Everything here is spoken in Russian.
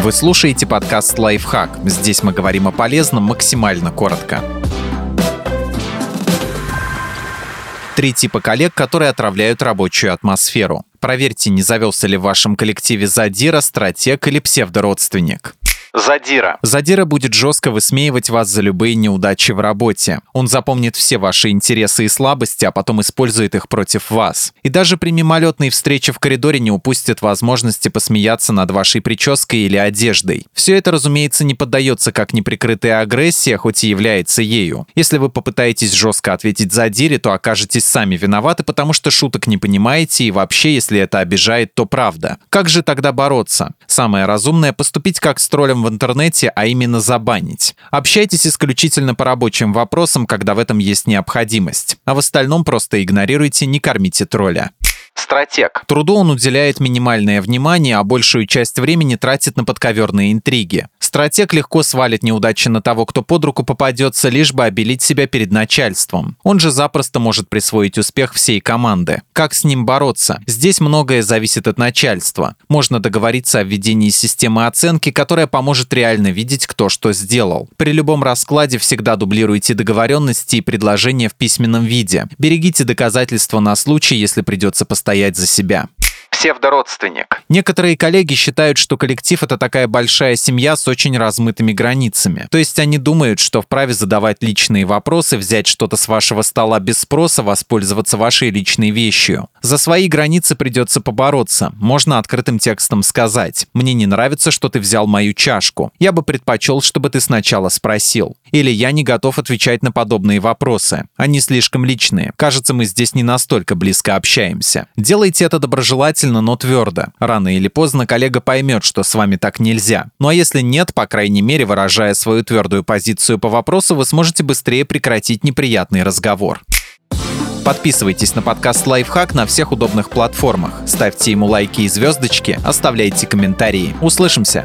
Вы слушаете подкаст «Лайфхак». Здесь мы говорим о полезном максимально коротко. Три типа коллег, которые отравляют рабочую атмосферу. Проверьте, не завелся ли в вашем коллективе задира, стратег или псевдородственник. Задира. Задира будет жестко высмеивать вас за любые неудачи в работе. Он запомнит все ваши интересы и слабости, а потом использует их против вас. И даже при мимолетной встрече в коридоре не упустит возможности посмеяться над вашей прической или одеждой. Все это, разумеется, не поддается как неприкрытая агрессия, хоть и является ею. Если вы попытаетесь жестко ответить Задире, то окажетесь сами виноваты, потому что шуток не понимаете и вообще, если это обижает, то правда. Как же тогда бороться? Самое разумное поступить как с троллем в интернете, а именно забанить. Общайтесь исключительно по рабочим вопросам, когда в этом есть необходимость. А в остальном просто игнорируйте, не кормите тролля. Стратег. Труду он уделяет минимальное внимание, а большую часть времени тратит на подковерные интриги. Стратег легко свалит неудачи на того, кто под руку попадется, лишь бы обелить себя перед начальством. Он же запросто может присвоить успех всей команды. Как с ним бороться? Здесь многое зависит от начальства. Можно договориться о введении системы оценки, которая поможет реально видеть, кто что сделал. При любом раскладе всегда дублируйте договоренности и предложения в письменном виде. Берегите доказательства на случай, если придется постоять за себя псевдородственник. Некоторые коллеги считают, что коллектив — это такая большая семья с очень размытыми границами. То есть они думают, что вправе задавать личные вопросы, взять что-то с вашего стола без спроса, воспользоваться вашей личной вещью. За свои границы придется побороться. Можно открытым текстом сказать «Мне не нравится, что ты взял мою чашку. Я бы предпочел, чтобы ты сначала спросил». Или «Я не готов отвечать на подобные вопросы. Они слишком личные. Кажется, мы здесь не настолько близко общаемся». Делайте это доброжелательно но твердо. Рано или поздно коллега поймет, что с вами так нельзя. Ну а если нет, по крайней мере, выражая свою твердую позицию по вопросу, вы сможете быстрее прекратить неприятный разговор. Подписывайтесь на подкаст «Лайфхак» на всех удобных платформах. Ставьте ему лайки и звездочки, оставляйте комментарии. Услышимся!